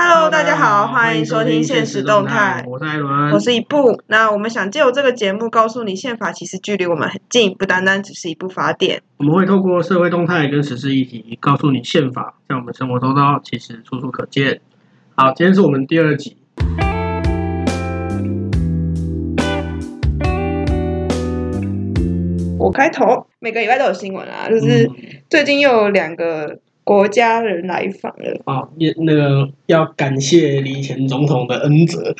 Hello，大家好，欢迎收听现实动态。我是艾伦，我是一部。那我们想借由这个节目，告诉你宪法其实距离我们很近，不单单只是一部法典。我们会透过社会动态跟时事议题，告诉你宪法在我们生活周遭其实处处可见。好，今天是我们第二集。我开头，每个礼拜都有新闻啊，就是最近又有两个。国家人来访了啊！也那个要感谢李前总统的恩泽，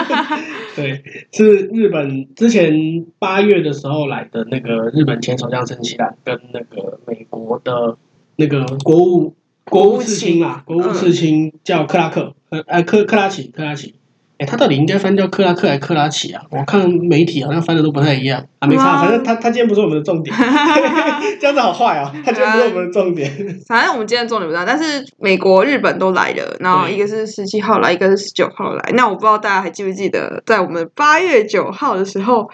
对，是日本之前八月的时候来的那个日本前首相森喜朗，跟那个美国的那个国务国务次卿啊，国务次卿叫克拉克，呃，呃，克克拉奇克拉奇。哎，他到底应该翻叫克拉克还是克拉奇啊？我看媒体好像翻的都不太一样啊，没差，反正他他今天不是我们的重点，这样子好坏啊！他今天不是我们的重点，反正我们今天重点不大，但是美国、日本都来了，然后一个是十七号来，一个是十九号来。那我不知道大家还记不记得，在我们八月九号的时候，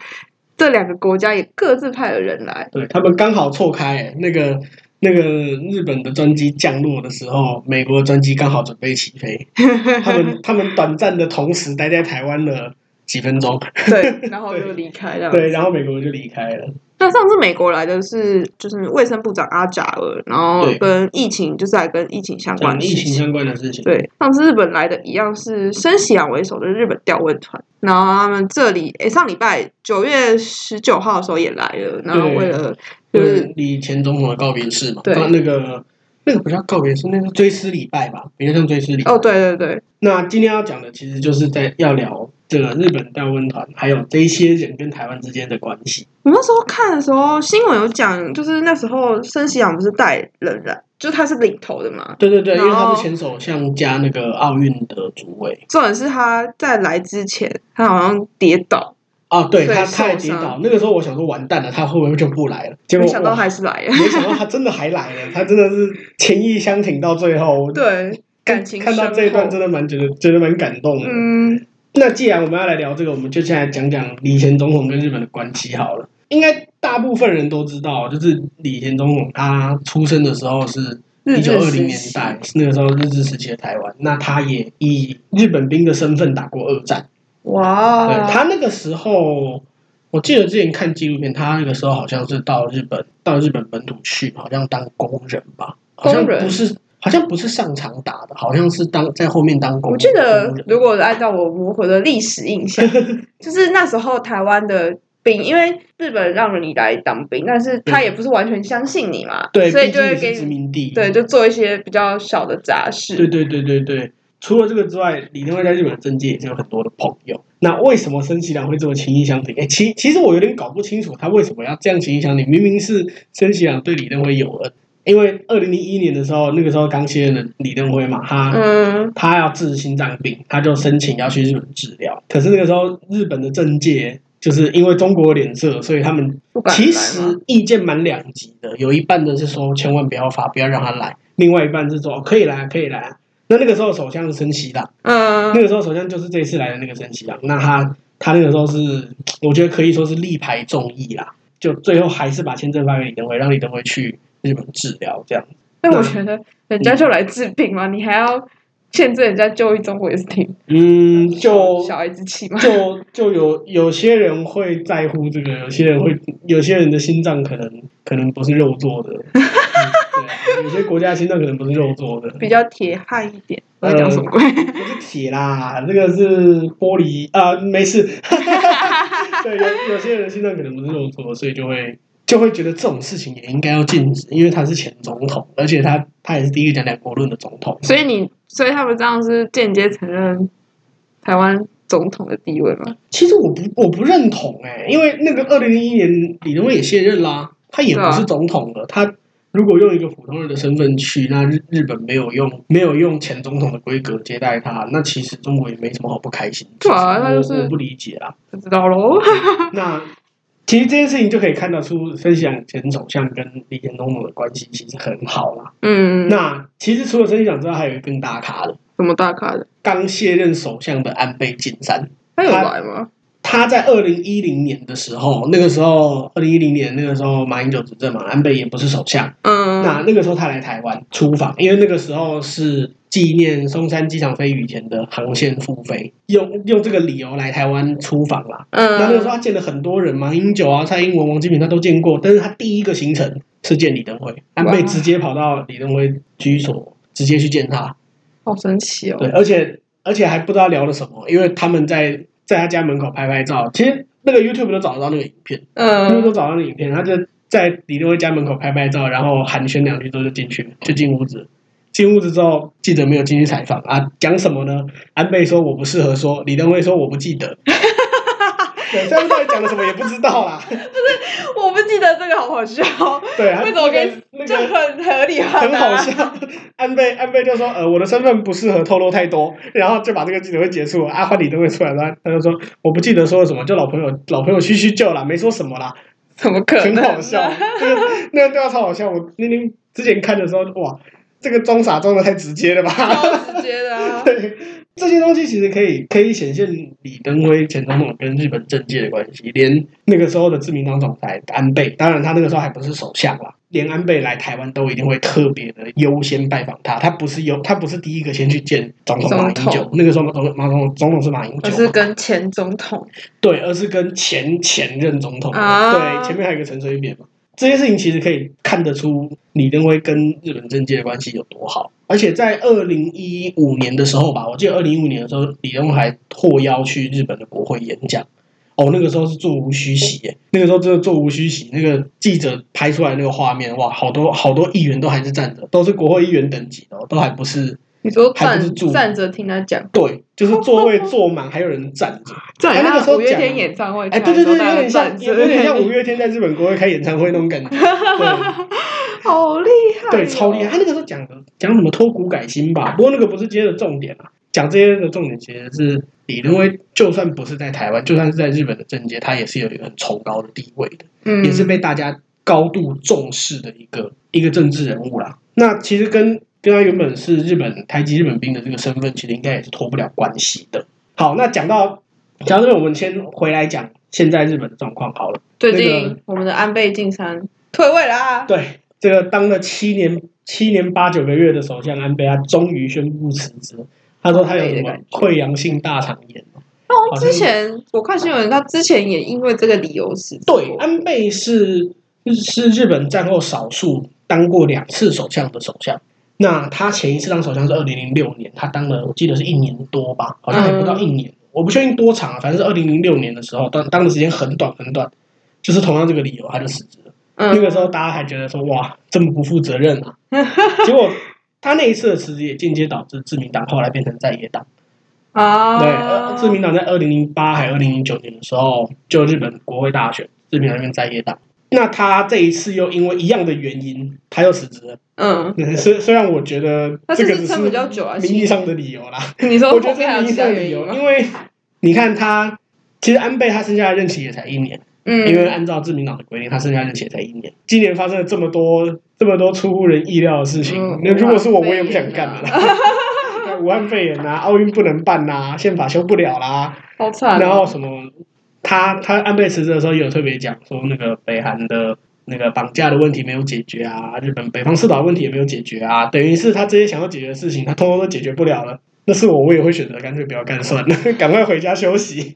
这两个国家也各自派了人来，对他们刚好错开那个。那个日本的专机降落的时候，美国专机刚好准备起飞，他们他们短暂的同时待在台湾了几分钟，对，然后就离开了，对，然后美国就离开了。那上次美国来的是就是卫生部长阿扎尔，然后跟疫情就是来跟疫情相关的疫情相关的事情。对，上次日本来的一样是森喜朗为首的日本吊问团，然后他们这里诶上礼拜九月十九号的时候也来了，然后为了就是李前总统的告别式嘛，对，那个那个不叫告别式，那是追思礼拜吧，比较像追思礼拜。哦，对对对。那今天要讲的其实就是在要聊。这个日本吊问团，还有这些人跟台湾之间的关系。我那时候看的时候，新闻有讲，就是那时候森喜朗不是带人来，就他是领头的嘛。对对对，因为他是前首相加那个奥运的主委。重点是他在来之前，他好像跌倒。啊，对他太跌倒，那个时候我想说完蛋了，他会不会就不来了？结果没想到还是来了，没想到他真的还来了，他真的是情意相挺到最后。对，感情看到这一段真的蛮觉得觉得蛮感动的。嗯。那既然我们要来聊这个，我们就先来讲讲李前总统跟日本的关系好了。应该大部分人都知道，就是李前总统他出生的时候是一九二零年代，那个时候日治时期的台湾。那他也以日本兵的身份打过二战。哇！对，他那个时候，我记得之前看纪录片，他那个时候好像是到日本，到日本本土去，好像当工人吧，好像不是。好像不是上场打的，好像是当在后面当工。我记得，如果按照我模糊的历史印象，就是那时候台湾的兵，因为日本让你来当兵，但是他也不是完全相信你嘛，对，所以就会给殖民地，对，就做一些比较小的杂事。对对对对对。除了这个之外，李登辉在日本政界也是有很多的朋友。那为什么森喜朗会这么情义相挺？哎，其其实我有点搞不清楚他为什么要这样情义相挺。明明是森喜朗对李登辉有恩。因为二零零一年的时候，那个时候刚卸任的李登辉嘛，他、嗯、他要治心脏病，他就申请要去日本治疗。可是那个时候，日本的政界就是因为中国脸色，所以他们其实意见蛮两极的。有一半的是说千万不要发，不要让他来；另外一半是说可以来，可以来。那那个时候首相是森喜朗，嗯，那个时候首相就是这次来的那个森喜朗。那他他那个时候是，我觉得可以说是力排众议啦，就最后还是把签证发给李登辉，让李登辉去。日本治疗这样，那我觉得人家就来治病嘛，你还要限制人家就医中国也是挺嗯，就小孩子气嘛，就就有有些人会在乎这个，有些人会有些人的心脏可能可能不是肉做的，嗯、有些国家心脏可能不是肉做的，比较铁汉一点。我在讲什么鬼？呃、不是铁啦，这个是玻璃啊、呃，没事。对，有有些人心脏可能不是肉做的，所以就会。就会觉得这种事情也应该要禁止，因为他是前总统，而且他他也是第一个讲两国论的总统。所以你，所以他们这样是间接承认台湾总统的地位吗？其实我不我不认同哎、欸，因为那个二零零一年李登辉也卸任啦，他也不是总统了。啊、他如果用一个普通人的身份去，那日日本没有用没有用前总统的规格接待他，那其实中国也没什么好不开心。对啊，那就是我不理解啊。不知道喽。那。其实这件事情就可以看得出，森喜朗前首相跟李前总统的关系其实很好啦。嗯，那其实除了森喜朗之外，还有一个更大咖的。什么大咖的？刚卸任首相的安倍晋三。他有来吗？他在二零一零年的时候，那个时候二零一零年那个时候马英九执政嘛，安倍也不是首相。嗯。那那个时候他来台湾出访，因为那个时候是。纪念松山机场飞羽田的航线复飞，用用这个理由来台湾出访啦。嗯，那那个时候他见了很多人嘛，英九啊、蔡英文、王金平他都见过，但是他第一个行程是见李登辉，安倍直接跑到李登辉居所，直接去见他，好神奇哦。对，而且而且还不知道聊了什么，因为他们在在他家门口拍拍照，其实那个 YouTube 都找得到那个影片，嗯，他们都找到那个影片，他就在李登辉家门口拍拍照，然后寒暄两句之后就进去，就进屋子。进屋子之后，记者没有进去采访啊，讲什么呢？安倍说我不适合说，李登辉说我不记得。对，这样到底讲了什么也不知道啦。不是，我不记得这个好好笑。对，为什么跟那个就很合理化？很好笑。安倍安倍就说呃，我的身份不适合透露太多，然后就把这个记者会结束了。阿欢李登辉出来了，他就说我不记得说了什么，就老朋友老朋友叙叙旧啦，没说什么啦。怎么可能？很好笑，那个那个对话超好笑。我那天之前看的时候，哇。这个装傻装的太直接了吧？超直接的啊！对，这些东西其实可以可以显现李登辉前总统跟日本政界的关系。连那个时候的自民党总裁安倍，当然他那个时候还不是首相啦，连安倍来台湾都一定会特别的优先拜访他。他不是优，他不是第一个先去见总统马英九。那个时候总马总总统是马英九，而是跟前总统。对，而是跟前前任总统。啊、对，前面还有一个陈水扁嘛。这些事情其实可以看得出李登辉跟日本政界的关系有多好，而且在二零一五年的时候吧，我记得二零一五年的时候，李登辉还获邀去日本的国会演讲。哦，那个时候是座无虚席耶，那个时候真的座无虚席。那个记者拍出来那个画面，哇，好多好多议员都还是站着，都是国会议员等级的，都还不是。你说站站着听他讲，对，就是座位 坐满，还有人站着。在那个时候，五月天演唱会，哎，对对对，有点像，有点像五月天在日本国会开演唱会那种感觉。对，好厉害，对，超厉害。他那个时候讲的讲什么脱骨改新吧，不过那个不是今天的重点啊。讲这些的重点其实是李登辉，就算不是在台湾，就算是在日本的政界，他也是有一个很崇高的地位的，嗯，也是被大家高度重视的一个一个政治人物啦。那其实跟跟他原本是日本台籍日本兵的这个身份，其实应该也是脱不了关系的。好，那讲到讲到这边，我们先回来讲现在日本的状况好了。最近我们的安倍晋三退位啦啊！对，这个当了七年七年八九个月的首相安倍，他终于宣布辞职。他说他有什么溃疡性大肠炎。哦，之前我看新闻，他之前也因为这个理由辞职。对，安倍是是日本战后少数当过两次首相的首相。那他前一次当首相是二零零六年，他当了我记得是一年多吧，好像还不到一年，嗯、我不确定多长啊，反正是二零零六年的时候，当当的时间很短很短，就是同样这个理由他就辞职了。嗯、那个时候大家还觉得说哇，这么不负责任啊，结果他那一次的辞职也间接导致自民党后来变成在野党啊。对，自民党在二零零八还二零零九年的时候，就日本国会大选，自民党变在野党。那他这一次又因为一样的原因，他又辞职了。嗯，虽虽然我觉得这个只是名义上的理由啦。你说，我觉得是名义上的理由，因为你看他，其实安倍他剩下的任期也才一年。嗯，因为按照自民党的规定，他剩下任期也才一年。今年发生了这么多这么多出乎人意料的事情，那如果是我，我也不想干了。武汉肺炎啊，奥运不能办呐，宪法修不了啦，好惨。然后什么？他他安倍辞职的时候也有特别讲说，那个北韩的那个绑架的问题没有解决啊，日本北方四岛问题也没有解决啊，等于是他这些想要解决的事情，他通通都解决不了了。那是我，我也会选择干脆不要干算了，赶快回家休息。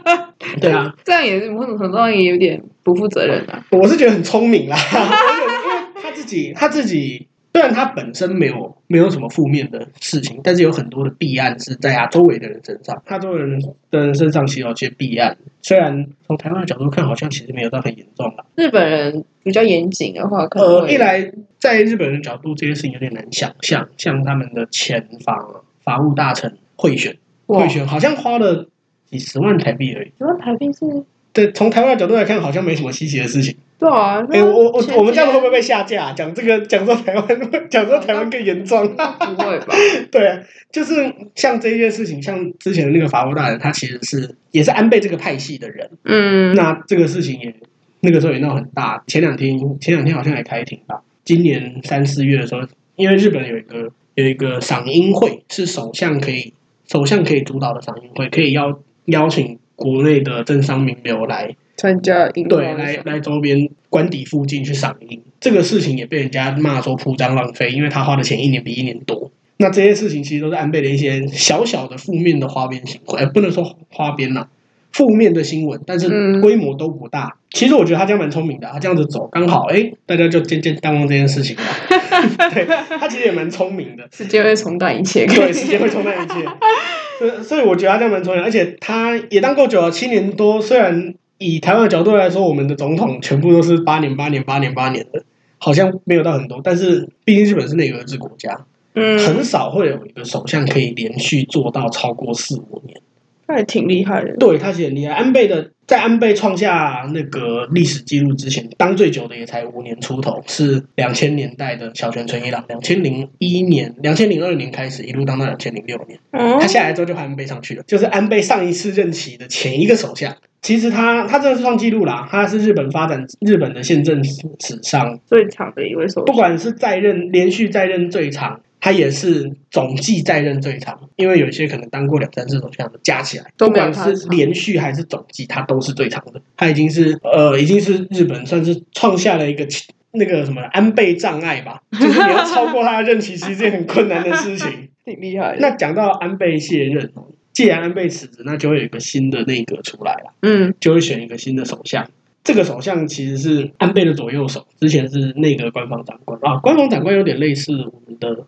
对啊，这样也是某种程度上也有点不负责任啊。我是觉得很聪明啦，因为他自己他自己。虽然他本身没有没有什么负面的事情，但是有很多的弊案是在他周围的人身上。他周围人的人身上其实有些弊案，虽然从台湾的角度看，好像其实没有到很严重吧。日本人比较严谨的话，呃，一来在日本人角度，这件事情有点难想象，像他们的前法法务大臣贿选，贿选好像花了几十万台币而已。几万台币是？对，从台湾的角度来看，好像没什么稀奇的事情。对啊，哎、欸，我我我们这样会不会被下架？讲这个，讲说台湾，讲说台湾更严重？不会吧？对啊，就是像这件事情，像之前的那个法务大人，他其实是也是安倍这个派系的人。嗯，那这个事情也那个时候也闹很大。前两天，前两天好像还开庭吧？今年三四月的时候，因为日本有一个有一个赏樱会，是首相可以首相可以主导的赏樱会，可以邀邀请。国内的政商名流来参加，对，来来周边官邸附近去赏樱，这个事情也被人家骂说铺张浪费，因为他花的钱一年比一年多。那这些事情其实都是安倍的一些小小的负面的花边新闻，不能说花边呐，负面的新闻，但是规模都不大。嗯、其实我觉得他这样蛮聪明的，他这样子走刚好，哎，大家就渐渐淡忘这件事情了。对，他其实也蛮聪明的，时间会冲淡一切，对，时间会冲淡一切。所以我觉得他这样蛮聪明，而且他也当够久了，七年多。虽然以台湾的角度来说，我们的总统全部都是八年、八年、八年、八年的，好像没有到很多。但是毕竟日本是内阁制国家，嗯，很少会有一个首相可以连续做到超过四五年。那也挺厉害的，对，他其实很厉害。安倍的在安倍创下那个历史记录之前，当最久的也才五年出头，是两千年代的小泉纯一郎，两千零一年、两千零二年开始一路当到两千零六年。嗯，他下来之后就换安倍上去了，就是安倍上一次任期的前一个首相。其实他他真的是创纪录啦，他是日本发展日本的宪政史上最长的一位首相，不管是在任连续在任最长。他也是总计在任最长，因为有一些可能当过两三次首相的，加起来不管是连续还是总计，他都是最长的。他已经是呃，已经是日本算是创下了一个那个什么安倍障碍吧，就是你要超过他的任期，其实是一件很困难的事情。挺厉害。那讲到安倍卸任，既然安倍辞职，那就会有一个新的内阁出来了，嗯，就会选一个新的首相。这个首相其实是安倍的左右手，之前是内阁官方长官。啊，官方长官有点类似我们的。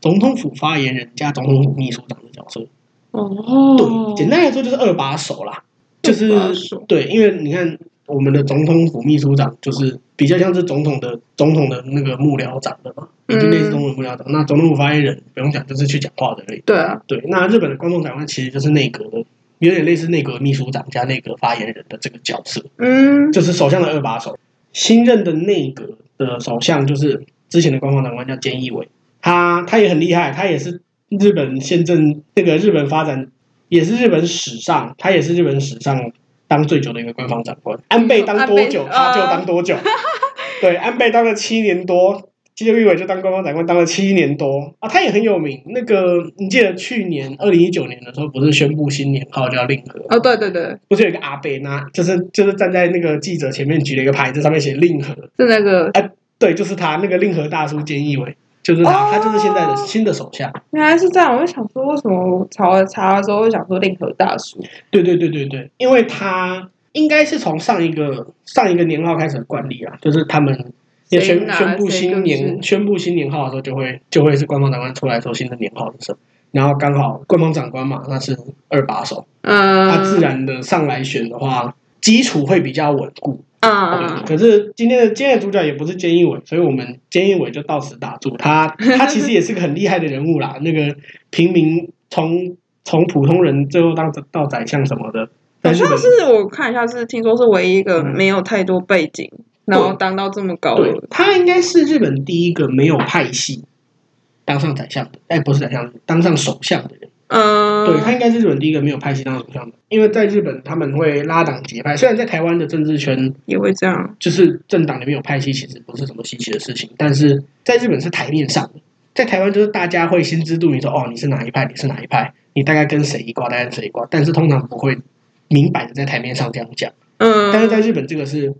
总统府发言人加总统府秘书长的角色，哦，对，简单来说就是二把手啦，就是对，因为你看我们的总统府秘书长就是比较像是总统的总统的那个幕僚长的嘛，已经类似总统幕僚长。那总统府发言人不用讲，就是去讲话的而已。对啊，对，那日本的观众长官其实就是内阁的，有点类似内阁秘书长加内阁发言人的这个角色，嗯，就是首相的二把手。新任的内阁的首相就是之前的官方长官叫菅义伟。他他也很厉害，他也是日本宪政那个日本发展，也是日本史上，他也是日本史上当最久的一个官方长官。安倍当多久，他就当多久。对，安倍当了七年多，菅义伟就当官方长官当了七年多啊。他也很有名。那个你记得去年二零一九年的时候，不是宣布新年号叫令和？哦，对对对，不是有一个阿伯那，就是就是站在那个记者前面举了一个牌子，上面写令和，是那个？哎，对，就是他那个令和大叔菅义伟。就是他，哦、他就是现在的新的首相。原来是这样，我就想说，为什么我查查的时候会想说令和大叔？对对对对对，因为他应该是从上一个上一个年号开始的惯例啊，就是他们也宣宣布新年宣布新年号的时候，就会就会是官方长官出来说新的年号的时候，然后刚好官方长官嘛，那是二把手，嗯，他自然的上来选的话，基础会比较稳固。啊、嗯！可是今天的今天的主角也不是菅义伟，所以我们菅义伟就到此打住。他他其实也是个很厉害的人物啦。那个平民从从普通人最后当到宰相什么的，好像是我看一下是听说是唯一一个没有太多背景，嗯、然后当到这么高的。他应该是日本第一个没有派系当上宰相的，哎，不是宰相，当上首相的人。嗯，对，他应该是日本第一个没有派系当首相的，因为在日本他们会拉党结派，虽然在台湾的政治圈也会这样，就是政党里面有派系，其实不是什么稀奇的事情，但是在日本是台面上的，在台湾就是大家会心知肚明说，哦，你是哪一派，你是哪一派，你大概跟谁一挂，大概跟谁一挂，但是通常不会明摆的在台面上这样讲。嗯，但是在日本这个是。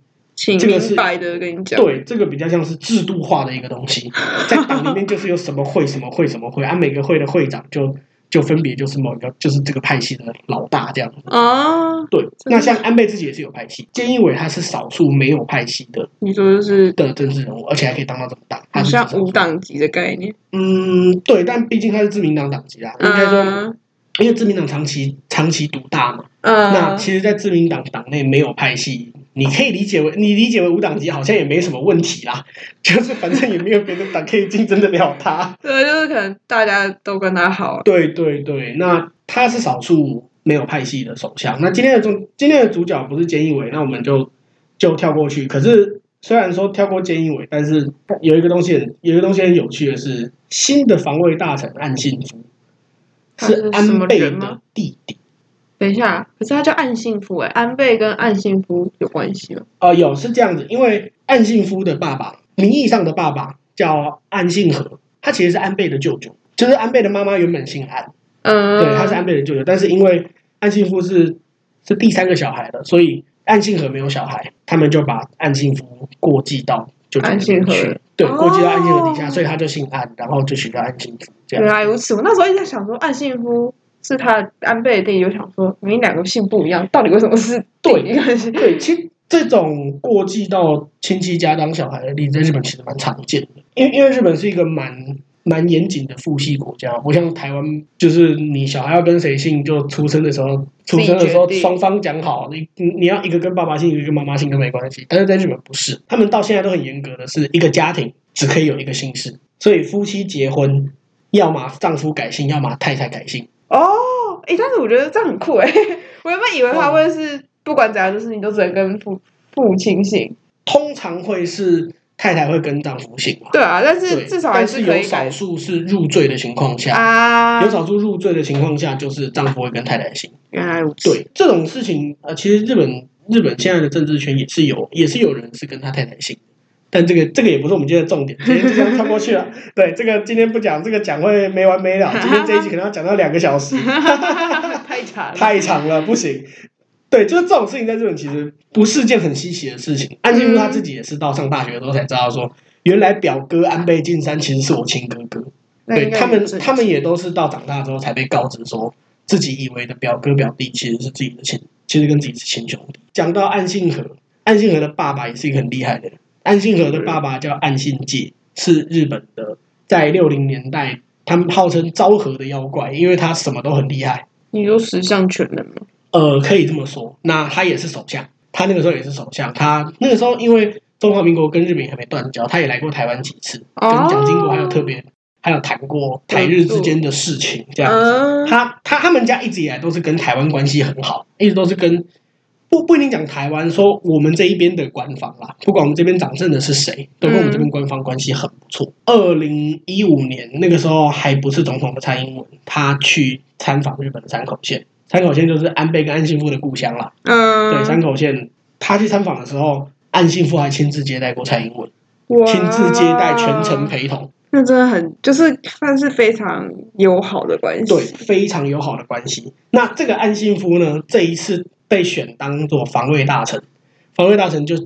这个是白的，跟你讲，对，这个比较像是制度化的一个东西，在党里面就是有什么会、什么会、什么会，啊，每个会的会长就就分别就是某一个，就是这个派系的老大这样子啊。对，那像安倍自己也是有派系，菅义伟他是少数没有派系的，你说的是的政治人物，而且还可以当到这么大，好像无党籍的概念。嗯，对，但毕竟他是自民党党籍啊，应该说，因为自民党长期长期独大嘛，嗯，那其实，在自民党党内没有派系。你可以理解为你理解为无党籍，好像也没什么问题啦，就是反正也没有别的党可以竞争得了他。对，就是可能大家都跟他好。对对对，那他是少数没有派系的首相。那今天的主今天的主角不是菅义伟，那我们就就跳过去。可是虽然说跳过菅义伟，但是有一个东西很有一个东西很有趣的是，新的防卫大臣岸信夫是安倍的弟弟。等一下，可是他叫岸信夫哎，安倍跟岸信夫有关系吗？哦、呃，有是这样子，因为岸信夫的爸爸，名义上的爸爸叫岸信和，他其实是安倍的舅舅，就是安倍的妈妈原本姓安，嗯，对，他是安倍的舅舅，但是因为岸信夫是是第三个小孩的，所以岸信和没有小孩，他们就把岸信夫过继到就安信和。对，过继到安信和底下，所以他就姓安，然后就取叫安信夫。原来如此，我那时候一直在想说，安信夫是他安倍的弟弟，就想说你两个姓不一样，到底为什么是对应该是对，其实这种过继到亲戚家当小孩的例子，在日本其实蛮常见的，因为因为日本是一个蛮。蛮严谨的父系国家，不像台湾，就是你小孩要跟谁姓，就出生的时候，出生的时候双方讲好，你你要一个跟爸爸姓，一个跟妈妈姓都没关系。但是在日本不是，他们到现在都很严格的是一个家庭只可以有一个姓氏，所以夫妻结婚，要么丈夫改姓，要么太太改姓。哦，哎，但是我觉得这样很酷哎，我原本以为他会是不管怎样的事情都只能跟父父亲姓，通常会是。太太会跟丈夫姓嘛？对啊，但是至少还是有少数是入赘的情况下啊，有少数入赘的情况下，就是丈夫会跟太太姓。原来如此。对这种事情，呃，其实日本日本现在的政治圈也是有，也是有人是跟他太太姓。但这个这个也不是我们今天的重点，今天就这样跳过去了。对，这个今天不讲，这个讲会没完没了。今天这一集可能要讲到两个小时，太长了，太长了，不行。对，就是这种事情在日本其实不是件很稀奇的事情。安信夫他自己也是到上大学的时候才知道说，原来表哥安倍晋三其实是我亲哥哥。对他们，他们也都是到长大之后才被告知说，自己以为的表哥表弟其实是自己的亲，其实跟自己是亲兄弟。讲到岸信和，岸信和的爸爸也是一个很厉害的人。岸信和的爸爸叫岸信介，是日本的，在六零年代他们号称昭和的妖怪，因为他什么都很厉害。你说十项全能吗？呃，可以这么说。那他也是首相，他那个时候也是首相。他那个时候因为中华民国跟日本还没断交，他也来过台湾几次，跟蒋经国还有特别还有谈过台日之间的事情这样子。他他他们家一直以来都是跟台湾关系很好，一直都是跟不不一定讲台湾，说我们这一边的官方啦，不管我们这边掌政的是谁，都跟我们这边官方关系很不错。二零一五年那个时候还不是总统的蔡英文，他去参访日本的山口县。山口县就是安倍跟岸信夫的故乡啦。嗯，对，山口县，他去参访的时候，岸信夫还亲自接待过蔡英文，亲自接待，全程陪同。那真的很，就是算是非常友好的关系。对，非常友好的关系。那这个岸信夫呢，这一次被选当做防卫大臣，防卫大臣就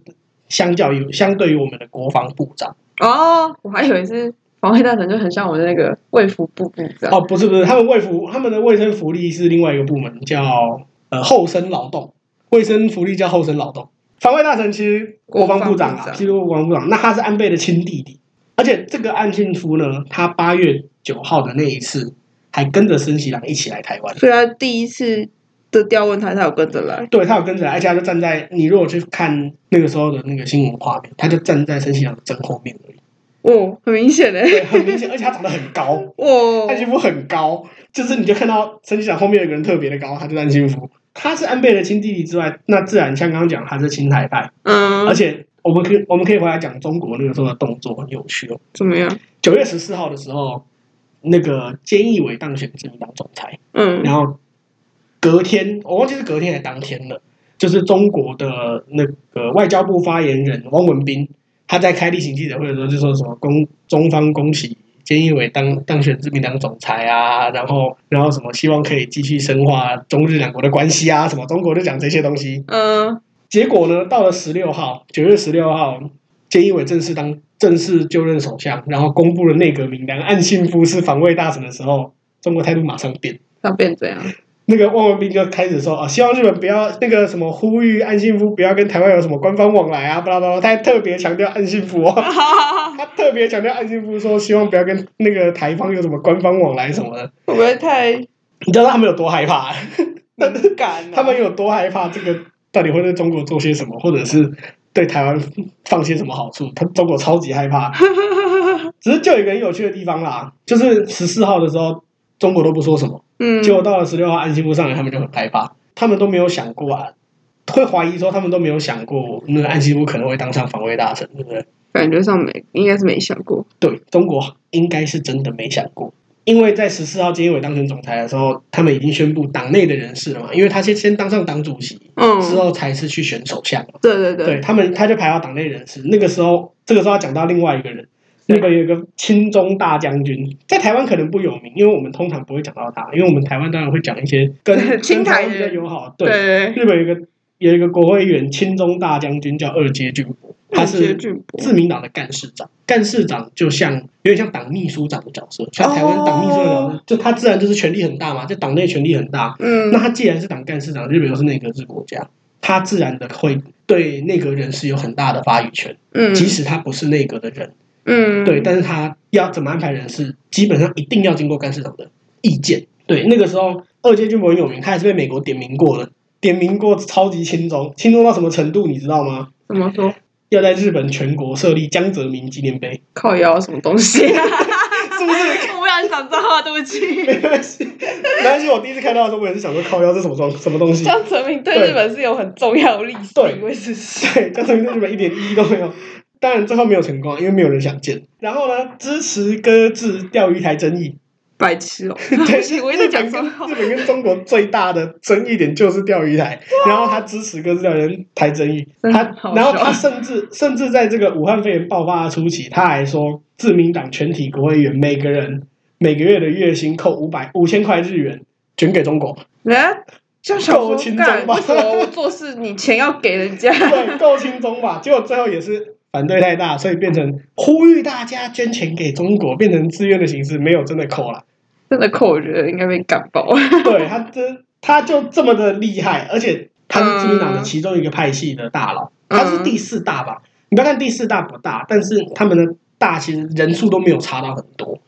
相较于相对于我们的国防部长。哦，我还以为是。防卫大臣就很像我的那个卫福部部长哦，不是不是，他们卫福他们的卫生福利是另外一个部门，叫呃后生劳动，卫生福利叫后生劳动。防卫大臣其实国防部长啊，其实国防部长，那他是安倍的亲弟弟，而且这个岸信夫呢，他八月九号的那一次还跟着森喜朗一起来台湾，所以他第一次的调问他，他有跟着来，对他有跟着来，而且他就站在你如果去看那个时候的那个新闻画面，他就站在申喜朗的正后面而已。哦，很明显嘞，对，很明显，而且他长得很高，哦，岸信夫很高，就是你就看到申喜朗后面有个人特别的高，他就是岸信夫，他是安倍的亲弟弟之外，那自然像刚刚讲，他是亲台派，嗯，而且我们可以我们可以回来讲中国那个时候的动作很有趣哦，怎么样？九月十四号的时候，那个菅义伟当选自民党总裁，嗯，然后隔天我忘记是隔天还是当天了，就是中国的那个外交部发言人汪文斌。他在开例行记者会的时候就说什么恭中方恭喜菅义伟当当选自民党总裁啊，然后然后什么希望可以继续深化中日两国的关系啊，什么中国就讲这些东西。嗯，结果呢，到了十六号，九月十六号，菅义伟正式当正式就任首相，然后公布了内阁名单，岸信夫是防卫大臣的时候，中国态度马上变，要变怎样？那个汪文斌就开始说啊，希望日本不要那个什么呼吁岸信夫不要跟台湾有什么官方往来啊，巴拉巴拉，他还特别强调岸信夫哦，他特别强调岸信夫说希望不要跟那个台方有什么官方往来什么的，会不会太？你知道他们有多害怕？很敢、啊，他们有多害怕？这个到底会对中国做些什么，或者是对台湾放些什么好处？他中国超级害怕。只是就有一个很有趣的地方啦，就是十四号的时候。中国都不说什么，嗯，结果到了十六号，岸信夫上来，他们就很害怕，他们都没有想过啊，会怀疑说他们都没有想过，那个岸信夫可能会当上防卫大臣，对不对？感觉上没，应该是没想过。对，中国应该是真的没想过，因为在十四号菅义伟当选总裁的时候，他们已经宣布党内的人事了嘛，因为他先先当上党主席，嗯，之后才是去选首相。对对对，对他们他就排到党内人士，那个时候，这个时候要讲到另外一个人。日本有一个亲中大将军，在台湾可能不有名，因为我们通常不会讲到他，因为我们台湾当然会讲一些跟清台比较友好。对，日本有一个有一个国会议员亲中大将军叫二阶俊博，他是自民党的干事长，干事长就像有点像党秘书长的角色，像台湾党秘书长的角色，就他自然就是权力很大嘛，就党内权力很大。嗯，那他既然是党干事长，日本又是内阁制国家，他自然的会对内阁人士有很大的发语权。嗯，即使他不是内阁的人，嗯，对，但是他要怎么安排人事，基本上一定要经过干事长的意见。对，那个时候二阶俊博很有名，他也是被美国点名过的。点名过超级亲中，亲中到什么程度，你知道吗？怎么说？要在日本全国设立江泽民纪念碑。靠腰什么东西？是不是？我不想讲脏话，对不起。没关系，没关系。我第一次看到的时候，我也是想说靠腰是什么装什么东西。江泽民对日本是有很重要的历史地位，是是。对，江泽民对日本一点意义都没有。当然最后没有成功，因为没有人想见。然后呢，支持搁置钓鱼台争议。白痴哦！对，我一直讲说，日本跟中国最大的争议点就是钓鱼台，然后他支持搁置钓鱼台争议，他然后他甚至甚至在这个武汉肺炎爆发的初期，他还说自民党全体国会议员每个人每个月的月薪扣五百五千块日元捐给中国，哎，够轻松吧？我做事你钱要给人家，对，够轻松吧？结果最后也是。反对太大，所以变成呼吁大家捐钱给中国，变成自愿的形式，没有真的扣了。真的扣，我觉得应该被干爆。对他真，他就这么的厉害，而且他是自民党的其中一个派系的大佬，嗯、他是第四大吧？你不要看第四大不大，但是他们的大其实人数都没有差到很多。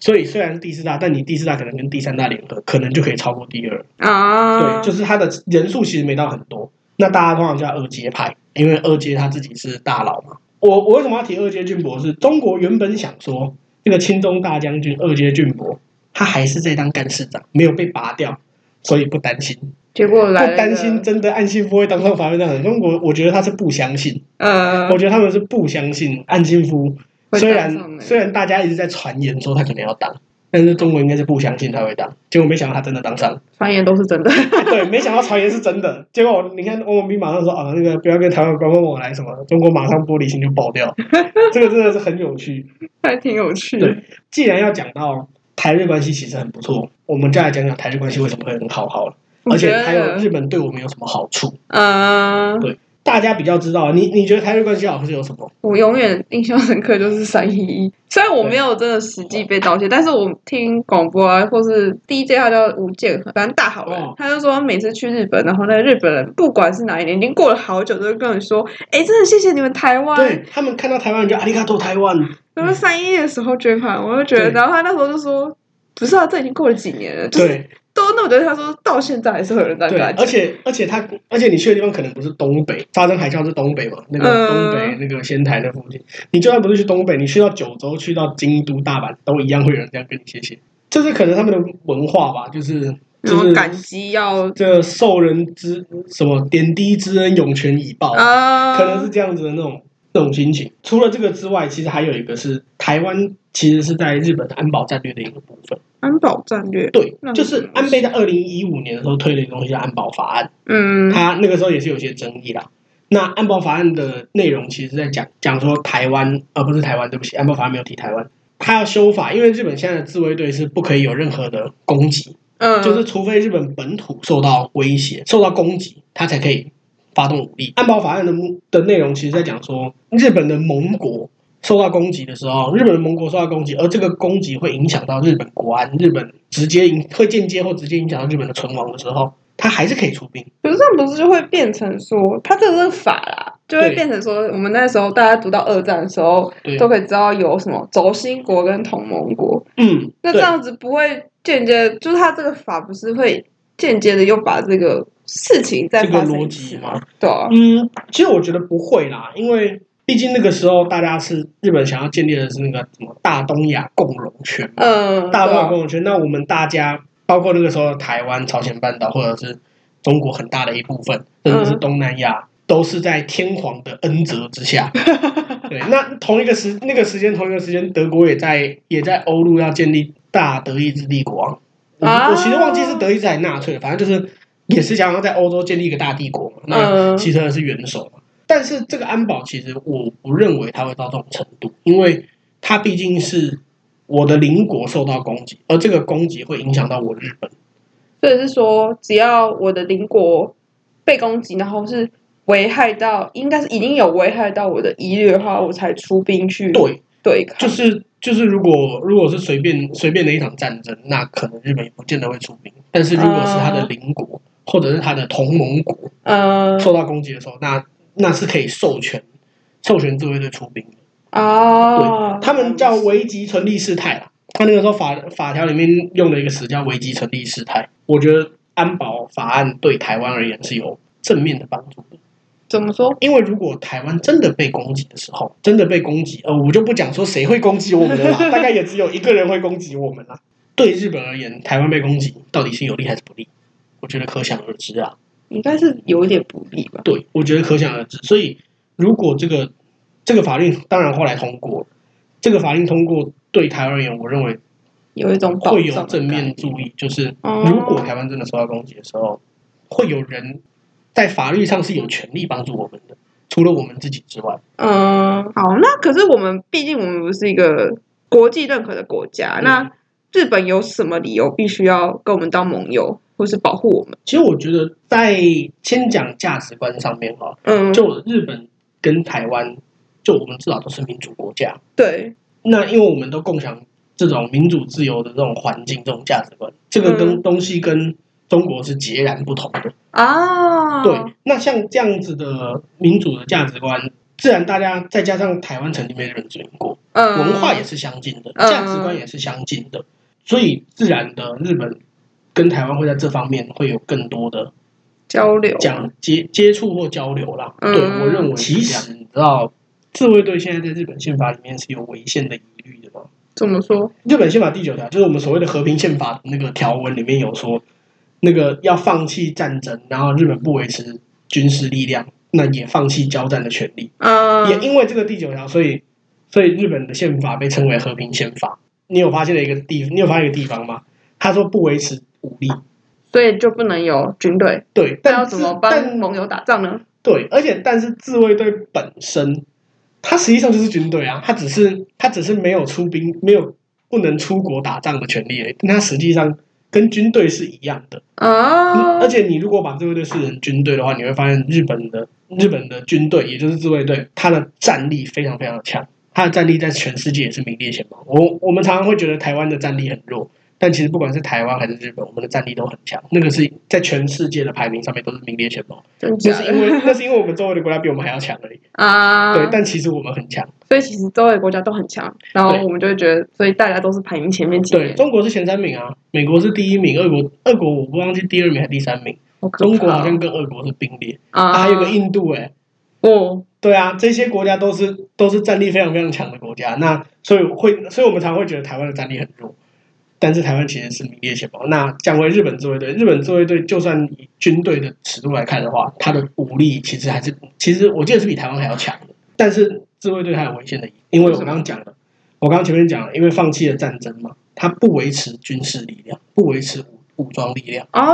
所以虽然是第四大，但你第四大可能跟第三大联合，可能就可以超过第二啊。对，就是他的人数其实没到很多。那大家通常叫二阶派，因为二阶他自己是大佬嘛。我我为什么要提二阶俊博？是中国原本想说，这个亲中大将军二阶俊博，他还是在当干事长，没有被拔掉，所以不担心。结果来不担心真的岸信夫会当上法院长。中国我觉得他是不相信，嗯，我觉得他们是不相信岸信夫。虽然虽然大家一直在传言说他可能要当。但是中国应该是不相信他会当，结果没想到他真的当上。传言都是真的，对，没想到传言是真的。结果你看，欧文斌马上说啊，那个不要跟台湾官方往来什么，中国马上玻璃心就爆掉。这个真的是很有趣，还挺有趣。对，既然要讲到台日关系其实很不错，我们再来讲讲台日关系为什么会很好好了，而且还有日本对我们有什么好处。嗯，对。大家比较知道，你你觉得台日关系好是有什么？我永远印象深刻就是三一一，虽然我没有真的实际被盗窃，但是我听广播啊，或是 DJ 他叫吴建和，反正大好人，哦、他就说每次去日本，然后那个日本人不管是哪一年，已经过了好久，都会跟你说，哎、欸，真的谢谢你们台湾，对他们看到台湾人就阿里嘎多台湾。然后三一一的时候捐款，我就觉得，然后他那时候就说，不是啊，这已经过了几年了，就是、对。都那么多，他说到现在还是会有人在对，而且而且他，而且你去的地方可能不是东北，发生海啸是东北嘛？那个东北、嗯、那个仙台那附近，你就算不是去东北，你去到九州、去到京都、大阪，都一样会有人这样跟你谢谢。这是可能他们的文化吧，就是就是感激要这受人之什么点滴之恩，涌泉以报，啊、可能是这样子的那种那种心情。除了这个之外，其实还有一个是台湾，其实是在日本的安保战略的一个部分。安保战略对，就是安倍在二零一五年的时候推了一个东西叫安保法案。嗯，他那个时候也是有些争议啦。那安保法案的内容其实在讲讲说台湾，而、呃、不是台湾，对不起，安保法案没有提台湾。他要修法，因为日本现在的自卫队是不可以有任何的攻击，嗯，就是除非日本本土受到威胁、受到攻击，他才可以发动武力。安保法案的目的内容其实在讲说日本的盟国。受到攻击的时候，日本的盟国受到攻击，而这个攻击会影响到日本国安，日本直接影会间接或直接影响到日本的存亡的时候，他还是可以出兵。可是这样不是就会变成说，他这个是法啦，就会变成说，我们那时候大家读到二战的时候，都可以知道有什么轴心国跟同盟国。嗯，那这样子不会间接，就是他这个法不是会间接的又把这个事情再发生一次吗？对啊，嗯，其实我觉得不会啦，因为。毕竟那个时候，大家是日本想要建立的是那个什么大东亚共荣圈，嗯，大东亚共荣圈。那我们大家，包括那个时候的台湾、朝鲜半岛，或者是中国很大的一部分，甚至是东南亚，都是在天皇的恩泽之下。对，那同一个时那个时间，同一个时间，德国也在也在欧陆要建立大德意志帝国。我我其实忘记是德意志还是纳粹，反正就是也是想要在欧洲建立一个大帝国嘛。那希特勒是元首嘛。但是这个安保其实我不认为它会到这种程度，因为它毕竟是我的邻国受到攻击，而这个攻击会影响到我日本。所以是说，只要我的邻国被攻击，然后是危害到，应该是已经有危害到我的疑虑的话，我才出兵去对对抗。就是就是，如果如果是随便随便的一场战争，那可能日本也不见得会出兵。但是如果是他的邻国、嗯、或者是他的同盟国，嗯，受到攻击的时候，那那是可以授权授权自卫队出兵的。哦，对，他们叫危急存立事态啦。他那个时候法法条里面用了一个词叫危急存立事态。我觉得安保法案对台湾而言是有正面的帮助的。怎么说？因为如果台湾真的被攻击的时候，真的被攻击，呃，我就不讲说谁会攻击我们了啦，大概也只有一个人会攻击我们啦。对日本而言，台湾被攻击到底是有利还是不利？我觉得可想而知啊。应该是有一点不利吧？对，我觉得可想而知。所以如果这个这个法律当然后来通过，这个法令通过对台湾而言，我认为有一种会有正面注意，就是如果台湾真的受到攻击的时候，会有人在法律上是有权利帮助我们的，除了我们自己之外。嗯，好，那可是我们毕竟我们不是一个国际认可的国家，嗯、那日本有什么理由必须要跟我们当盟友，或是保护我们？其实我觉得在先讲价值观上面哈，嗯，就日本跟台湾。就我们至少都是民主国家，对。那因为我们都共享这种民主自由的这种环境、这种价值观，这个跟东西跟中国是截然不同的啊。对，那像这样子的民主的价值观，自然大家再加上台湾曾经被日本殖民过，嗯，文化也是相近的，价值观也是相近的，所以自然的日本跟台湾会在这方面会有更多的交流、讲接接触或交流啦。对，我认为其实你知道。自卫队现在在日本宪法里面是有违宪的疑虑的吗？怎么说？日本宪法第九条就是我们所谓的和平宪法那个条文里面有说，那个要放弃战争，然后日本不维持军事力量，那也放弃交战的权利。嗯，也因为这个第九条，所以所以日本的宪法被称为和平宪法。你有发现了一个地，你有发现一个地方吗？他说不维持武力，所以就不能有军队。对，但要怎么帮盟友打仗呢？对，而且但是自卫队本身。它实际上就是军队啊，他只是他只是没有出兵，没有不能出国打仗的权利而已。但他实际上跟军队是一样的啊。而且你如果把自卫队视成军队的话，你会发现日本的日本的军队，也就是自卫队，他的战力非常非常的强，他的战力在全世界也是名列前茅。我我们常常会觉得台湾的战力很弱。但其实不管是台湾还是日本，我们的战力都很强。那个是在全世界的排名上面都是名列前茅。那是因为那是因为我们周围的国家比我们还要强而已 啊。对，但其实我们很强。所以其实周围的国家都很强，然后我们就会觉得，所以大家都是排名前面几名。对，中国是前三名啊，美国是第一名，俄国俄国我不忘记第二名还是第三名。中国好像跟俄国是并列啊，还有个印度哎、欸。哦，对啊，这些国家都是都是战力非常非常强的国家。那所以会，所以我们常会觉得台湾的战力很弱。但是台湾其实是名列前茅。那降为日本自卫队，日本自卫队就算以军队的尺度来看的话，它的武力其实还是，其实我记得是比台湾还要强的。但是自卫队它有危险的，因为我刚刚讲了，我刚刚前面讲了，因为放弃了战争嘛，它不维持军事力量，不维持武武装力量啊。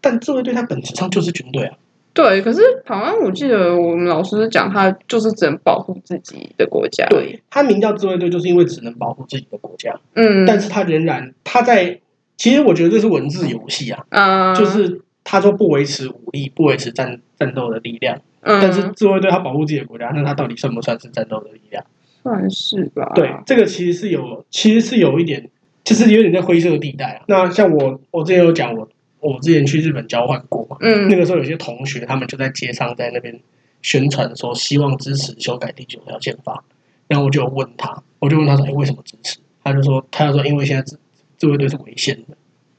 但自卫队它本质上就是军队啊。对，可是台湾，我记得我们老师讲，他就是只能保护自己的国家。对，他名叫自卫队，就是因为只能保护自己的国家。嗯，但是他仍然他在，其实我觉得这是文字游戏啊。嗯，就是他说不维持武力，不维持战战斗的力量。嗯，但是自卫队他保护自己的国家，那他到底算不算是战斗的力量？算是吧。对，这个其实是有，其实是有一点，就是有点在灰色地带啊。那像我，我之前有讲我。我之前去日本交换过嘛，嗯，那个时候有些同学他们就在街上在那边宣传说希望支持修改第九条宪法，然后我就问他，我就问他说，哎，为什么支持？他就说，他就说，因为现在自自卫队是违宪的，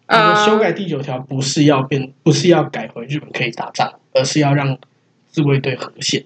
他说修改第九条不是要变，不是要改回日本可以打仗，而是要让自卫队和宪，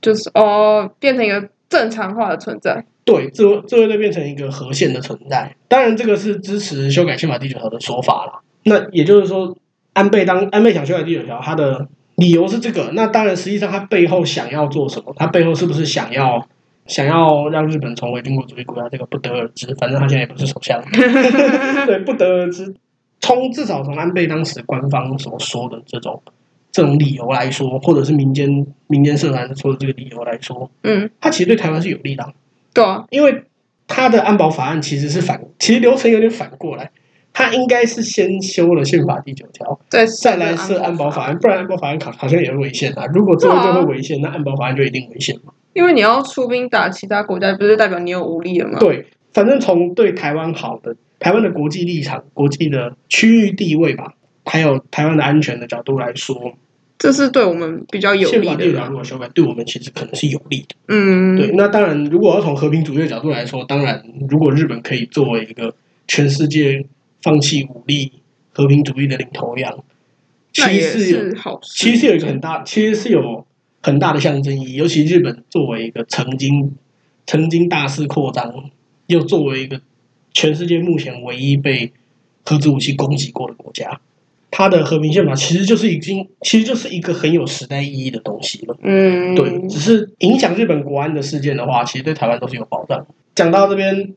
就是哦，变成一个正常化的存在。对，自自卫队变成一个和宪的存在。当然，这个是支持修改宪法第九条的说法啦。那也就是说，安倍当安倍想修改第九条，他的理由是这个。那当然，实际上他背后想要做什么？他背后是不是想要想要让日本成为军国主义国家？这个不得而知。反正他现在也不是首相，对，不得而知。从至少从安倍当时官方所说的这种这种理由来说，或者是民间民间社团说的这个理由来说，嗯，他其实对台湾是有利的。对啊，因为他的安保法案其实是反，其实流程有点反过来。他应该是先修了宪法第九条，再，再来设安保法案，不然安保法案好好像也是违宪啊。如果这个就会违宪，那安保法案就一定违宪嘛。因为你要出兵打其他国家，不是代表你有武力了吗？对，反正从对台湾好的、台湾的国际立场、国际的区域地位吧，还有台湾的安全的角度来说，这是对我们比较有利的。宪法第九条如果修改，对我们其实可能是有利的。嗯，对。那当然，如果要从和平主义的角度来说，当然，如果日本可以作为一个全世界。放弃武力、和平主义的领头羊，其实是有，其实有一个很大，其实是有很大的象征意义。尤其日本作为一个曾经曾经大肆扩张，又作为一个全世界目前唯一被核子武器攻击过的国家，它的和平宪法其实就是已经，其实就是一个很有时代意义的东西了。嗯，对，只是影响日本国安的事件的话，其实对台湾都是有保障。讲到这边。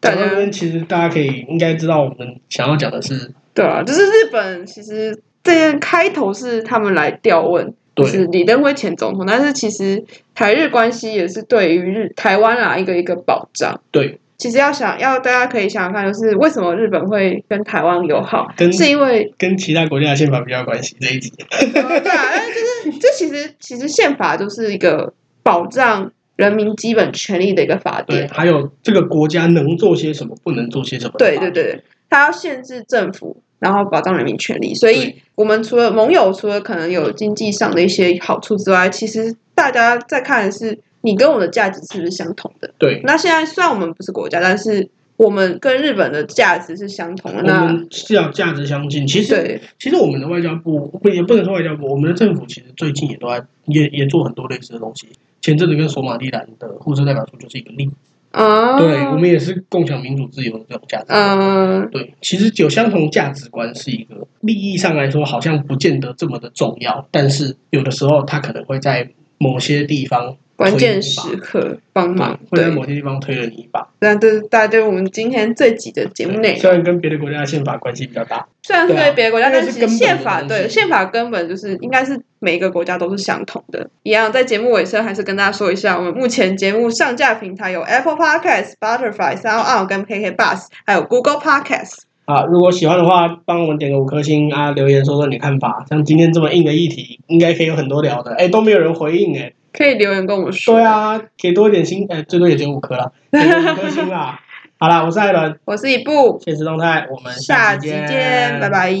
在那边其实大家可以应该知道，我们想要讲的是，对啊，就是日本其实这件开头是他们来调问，就是李登辉前总统，但是其实台日关系也是对于日台湾啊一个一个保障。对，其实要想要大家可以想想看，就是为什么日本会跟台湾友好，跟是因为跟其他国家的宪法比较关系这一集。对啊，但是就是这其实其实宪法就是一个保障。人民基本权利的一个法典，还有这个国家能做些什么，不能做些什么。对对对，它要限制政府，然后保障人民权利。所以，我们除了盟友，除了可能有经济上的一些好处之外，其实大家在看的是你跟我的价值是不是相同的。对。那现在虽然我们不是国家，但是我们跟日本的价值是相同的。那我们是要价值相近。其实，其实我们的外交部不也不能说外交部，我们的政府其实最近也都在也也做很多类似的东西。前阵子跟索马利兰的互设代表处就是一个例。子，啊，对，我们也是共享民主自由的这种价值。观，嗯，对，其实有相同价值观是一个利益上来说好像不见得这么的重要，但是有的时候它可能会在某些地方。关键时刻帮忙，会在某些地方推了你一把。那这是大家对我们今天这集的节目内容。虽然跟别的国家的宪法关系比较大，虽然是对别的国家，但是宪法是对宪法根本就是应该是每一个国家都是相同的。一样，在节目尾声还是跟大家说一下，我们目前节目上架平台有 Apple Podcast、Butterfly、SoundOn 跟 KK Bus，还有 Google Podcast。啊，如果喜欢的话，帮我们点个五颗星啊，留言说说你看法。像今天这么硬的议题，应该可以有很多聊的。哎，都没有人回应哎。可以留言跟我们说。对啊，给多一点星，哎，最多也只有五颗了，给五颗星啦。好啦，我是艾伦，我是一步，现实动态，我们下期见，拜拜。